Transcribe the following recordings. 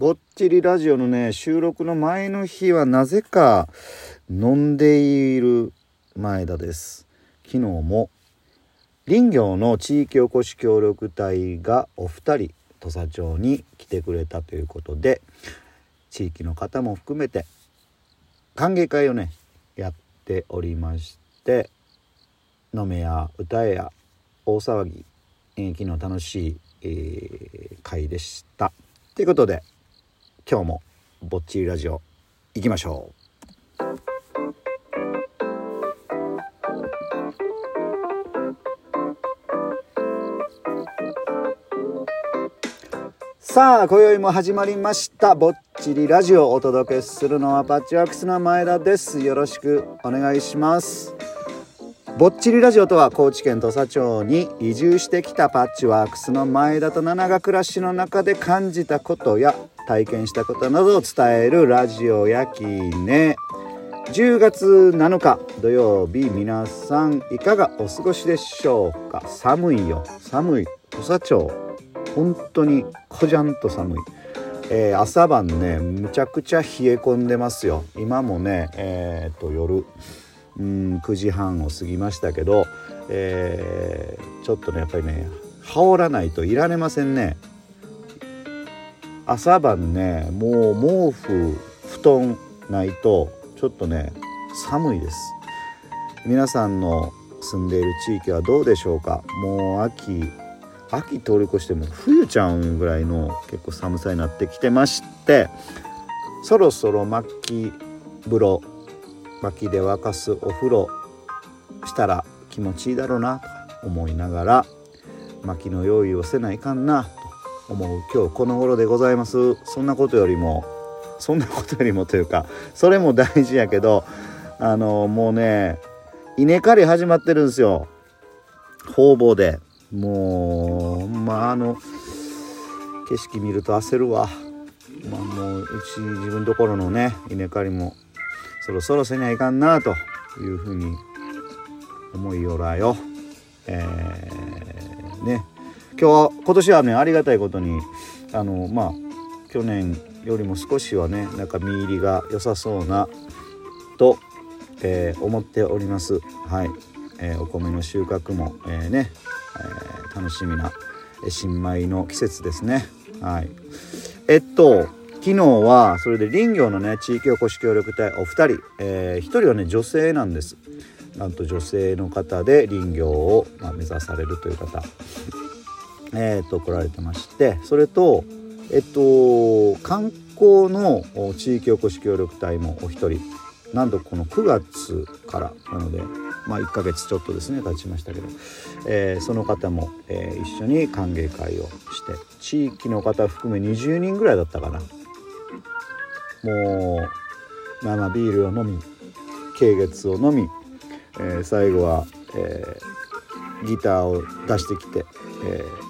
ぼっちりラジオのね収録の前の日はなぜか飲んでいる前田です昨日も林業の地域おこし協力隊がお二人土佐町に来てくれたということで地域の方も含めて歓迎会をねやっておりまして飲めや歌えや大騒ぎ、え、昨日楽しい、えー、会でした。ということで今日もぼっちりラジオ行きましょう。さあ今宵も始まりました。ぼっちりラジオをお届けするのはパッチワークスの前田です。よろしくお願いします。ぼっちりラジオとは高知県土佐町に移住してきたパッチワークスの前田と七が暮らしの中で感じたことや体験したことなどを伝えるラジオやきね。10月7日土曜日皆さんいかがお過ごしでしょうか？寒いよ。寒い。土佐町。本当にこじゃんと寒い、えー、朝晩ねむちゃくちゃ冷え込んでますよ。今もねえー、っと夜うん9時半を過ぎましたけど、えー、ちょっとねやっぱりね羽織らないといられませんね。朝晩ねもう毛布布団ないとちょっとね寒いです。皆さんの住んでいる地域はどうでしょうか？もう秋秋通り越しても冬ちゃうぐらいの結構寒さになってきてましてそろそろ末期風呂薪で沸かすお風呂したら気持ちいいだろうなと思いながら薪の用意をせないかんな。思う今日この頃でございます。そんなことよりもそんなことよりもというかそれも大事やけどあのもうね稲刈り始まってるんですよ。方々で。もうまああの景色見ると焦るわ。まあもううち自分ところのね稲刈りもそろそろせにゃいかんなというふうに思いよらよ。えー、ね。今日今年はねありがたいことにあのまあ去年よりも少しはねなんか見入りが良さそうなと、えー、思っております。はい、えー、お米の収穫も、えー、ね、え楽しみな新米の季節ですね。はい、えっと昨日はそれで林業のね地域おこし協力隊お二人、えー、1人はね女性なんですなんと女性の方で林業を、まあ、目指されるという方えー、と来られてましてそれとえっと観光の地域おこし協力隊もお一人なんとこの9月からなのでまあ1ヶ月ちょっとですね経ちましたけど、えー、その方も、えー、一緒に歓迎会をして地域の方含め20人ぐらいだったかな。もうまあまあビールを飲み軽月を飲み、えー、最後は、えー、ギターを出してきて、えー、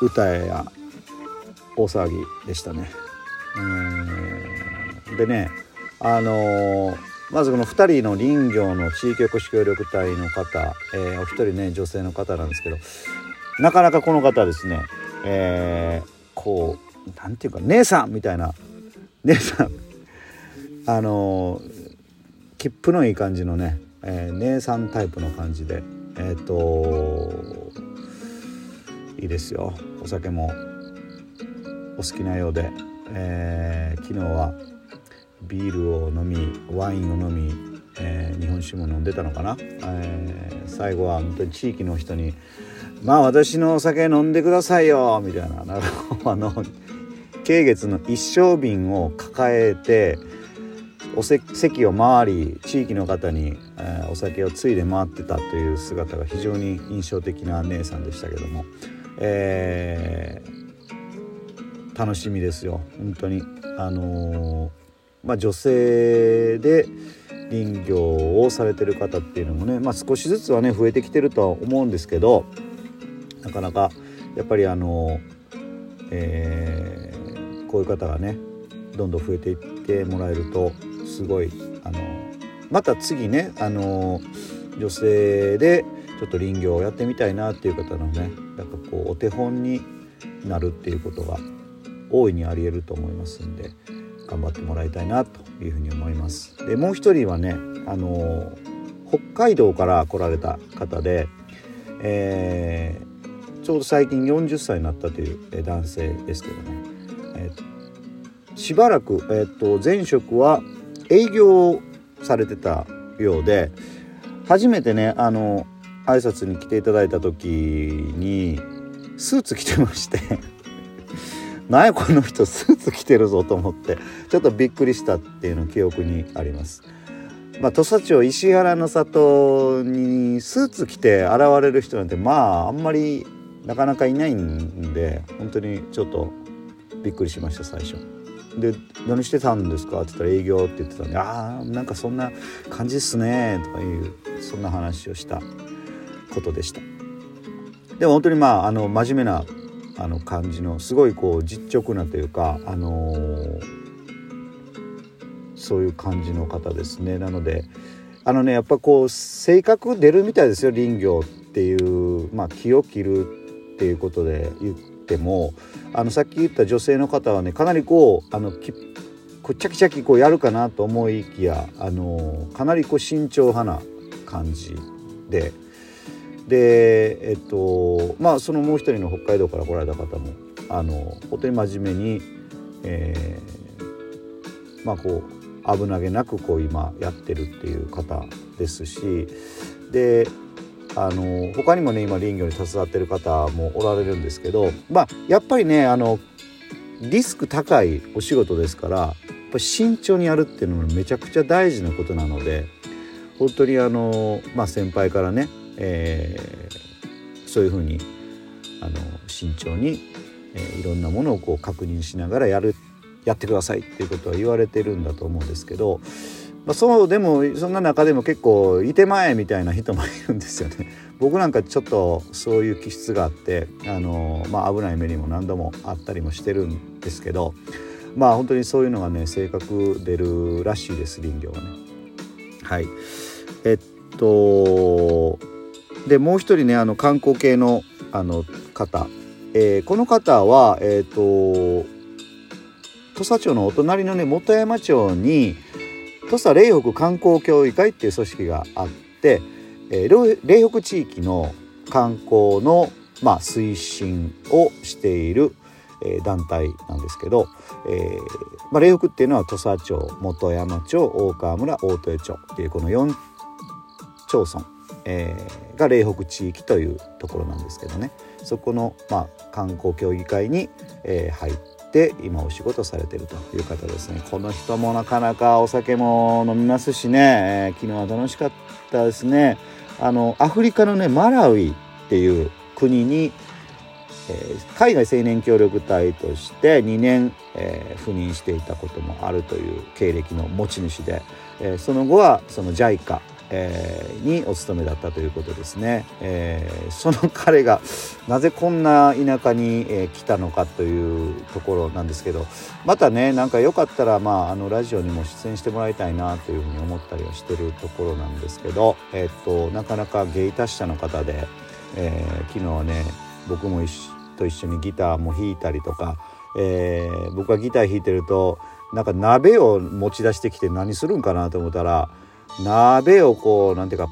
歌えや大騒ぎでしたね。でねあのー、まずこの2人の林業の地域おこし協力隊の方、えー、お一人ね女性の方なんですけどなかなかこの方ですね、えー、こう何て言うか姉さんみたいな姉さん あの切符のいい感じのね、えー、姉さんタイプの感じでえっ、といいですよ。お酒もお好きなようで、えー、昨日はビールを飲みワインを飲み、えー、日本酒も飲んでたのかな、えー、最後は本当に地域の人に「まあ私のお酒飲んでくださいよ」みたいな。なんかあの慶月の一升瓶を抱えてお席を回り地域の方に、えー、お酒をついで回ってたという姿が非常に印象的な姉さんでしたけども、えー、楽しみですよ。本当に。あのー、まあ、女性で林業をされてる方っていうのもね、まあ、少しずつはね増えてきてるとは思うんですけどなかなかやっぱりあのえーこういう方がねどんどん増えていってもらえるとすごいあのまた次ねあの女性でちょっと林業をやってみたいなっていう方のねなんかこうお手本になるっていうことが大いにありえると思いますんで頑張ってもらいたいなというふうに思います。でもう一人はねあの北海道から来られた方で、えー、ちょうど最近40歳になったという男性ですけどね、えー、しばらく、えーと、前職は営業されてたようで初めてねあの挨拶に来ていただいた時にスーツ着てまして なんやこの人スーツ着てるぞと思ってちょっとびっくりしたっていうの記憶にあります。まあ、土佐町石原の里にスーツ着て現れる人なんてまああんまりなかなかいないんで本当にちょっとびっくりしました最初。で「何してたんですか?」って言ったら「営業」って言ってたんで「ああなんかそんな感じっすね」とかいうそんな話をしたことでした。でも本当にまああの真面目なあの感じのすごいこう実直なというか、あのー、そういう感じの方ですねなのであのねやっぱこう性格出るみたいですよ林業っていうまあ気を切るっていうことで言ってもあのさっき言った女性の方はねかなりこうあのきこうチャキチャキこうやるかなと思いきやあのかなりこう慎重派な感じで。でえっとまあそのもう一人の北海道から来られた方もあの本当に真面目に、えー、まあこう危なげなくこう今やってるっていう方ですしであの他にもね今林業に携わってる方もおられるんですけどまあやっぱりねあのリスク高いお仕事ですからやっぱ慎重にやるっていうのもめちゃくちゃ大事なことなので本当にあの、まあ、先輩からねえー、そういうふうにあの慎重に、えー、いろんなものをこう確認しながらやるやってくださいっていうことは言われてるんだと思うんですけど、まあ、そうでもそんな中でも結構いてまえみたいな人もいるんですよね。僕なんかちょっとそういう気質があってあの、まあ、危ない目にも何度もあったりもしてるんですけどまあ本当にそういうのがね性格出るらしいです林業はね。はいえっとでもう一人ねあの観光系のあの方、えー、この方はえっ、ー、と土佐町のお隣のね本山町に土佐霊北観光協議会っていう組織があって、えー、霊北地域の観光の、まあ、推進をしている、えー、団体なんですけど、えーまあ、霊北っていうのは土佐町本山町大川村大豊町っていうこの4町村えー、が霊北地域というところなんですけどね。そこの、まあ、観光協議会に、えー、入って今お仕事されてるという方ですね。この人もなかなかお酒も飲みますしね、えー、昨日は楽しかったですね。あのアフリカのねマラウイっていう国に、えー、海外青年協力隊として2年、えー、赴任していたこともあるという経歴の持ち主で、えー、その後はその JICA えー、にお勤めだったということですね、えー、その彼がなぜこんな田舎に、えー、来たのかというところなんですけどまたねなんかよかったら、まあ、あのラジオにも出演してもらいたいなというふうに思ったりはしてるところなんですけど、えー、っとなかなか芸達者の方で、え、昨日はね僕もと一緒にギターも弾いたりとか、え、僕がギター弾いてるとなんか鍋を持ち出してきて何するんかなと思ったら鍋をこうなんていうか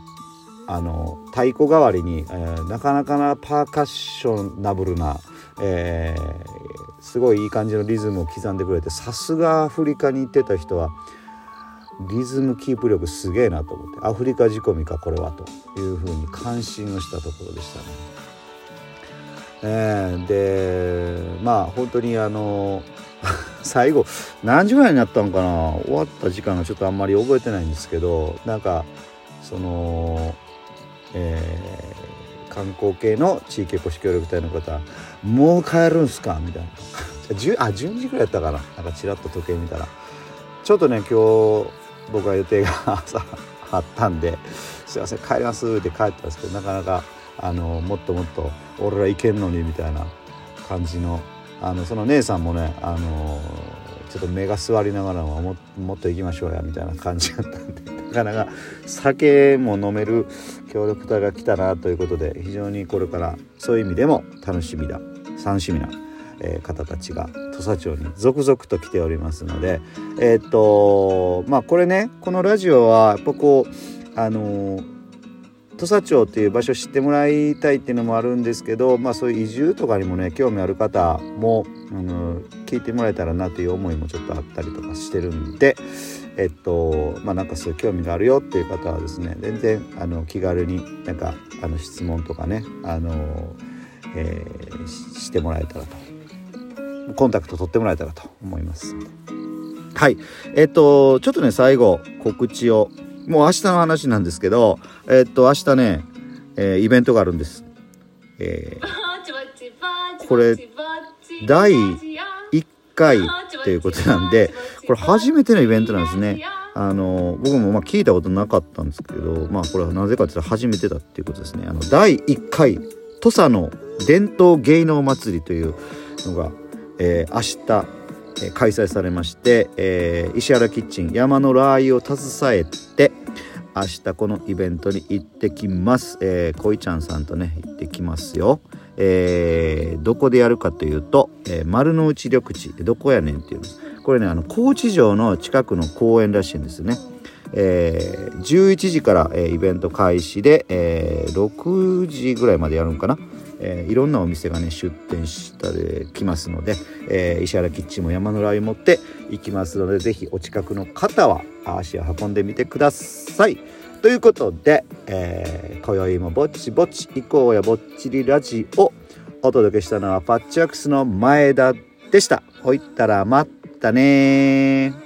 あの太鼓代わりに、えー、なかなかなパーカッショナブルな、えー、すごいいい感じのリズムを刻んでくれてさすがアフリカに行ってた人はリズムキープ力すげえなと思ってアフリカ仕込みかこれはというふうに感心をしたところでしたね。えー、でまあ本当にあの最後何時ぐらいになったのかな？終わった時間がちょっとあんまり覚えてないんですけどなんかそのえー、観光系の地域おこし協力隊の方「もう帰るんすか?」みたいな。あ12時ぐらいやったかな？なんかちらっと時計見たら。ちょっとね今日僕は予定が 朝あったんで「すいません帰ります」って帰ったんですけどなかなかあのもっともっと俺ら行けんのにみたいな感じのあのその姉さんもねあのちょっと目が座りながらももっと行きましょうやみたいな感じだったんで なかなか酒も飲める協力隊が来たなということで非常にこれからそういう意味でも楽しみだ楽しみな、えー、方たちが土佐町に続々と来ておりますのでえー、っとまあこれねこのラジオはやっぱこうあのー土佐町っていう場所を知ってもらいたいっていうのもあるんですけど、まあ、そういう移住とかにもね興味ある方もあの聞いてもらえたらなという思いもちょっとあったりとかしてるんでえっとまあなんかそういう興味があるよっていう方はですね全然あの気軽になんかあの質問とかねあの、えー、してもらえたらとコンタクト取ってもらえたらと思います。はい。えっと、ちょっとね、最後、告知を。もう明日の話なんですけど、えっと、明日ね、えー、イベントがあるんです。えー、これ、第1回ということなんで、これ初めてのイベントなんですね。あの、僕もまあ聞いたことなかったんですけど、まあこれはなぜかって言ったら初めてだっていうことですね。あの、第1回、土佐の伝統芸能祭りというのが、えー、明日、開催されまして、えー、石原キッチン山のラー油を携えて明日このイベントに行ってきます、えー、こいちゃんさんとね行ってきますよ、えー、どこでやるかというと、えー、丸の内緑地どこやねんっていうこれねあの高知城の近くの公園らしいんですね。えー、11時から、えー、イベント開始で、えー、6時ぐらいまでやるんかな、えー、いろんなお店がね出店したできますので、えー、石原キッチンも山のラー油持って行きますので是非お近くの方は足を運んでみてください。ということで、えー、今宵もぼっちぼっち行こうやぼっちりラジオお届けしたのはパッチワークスの前田でした。ほいったらまたね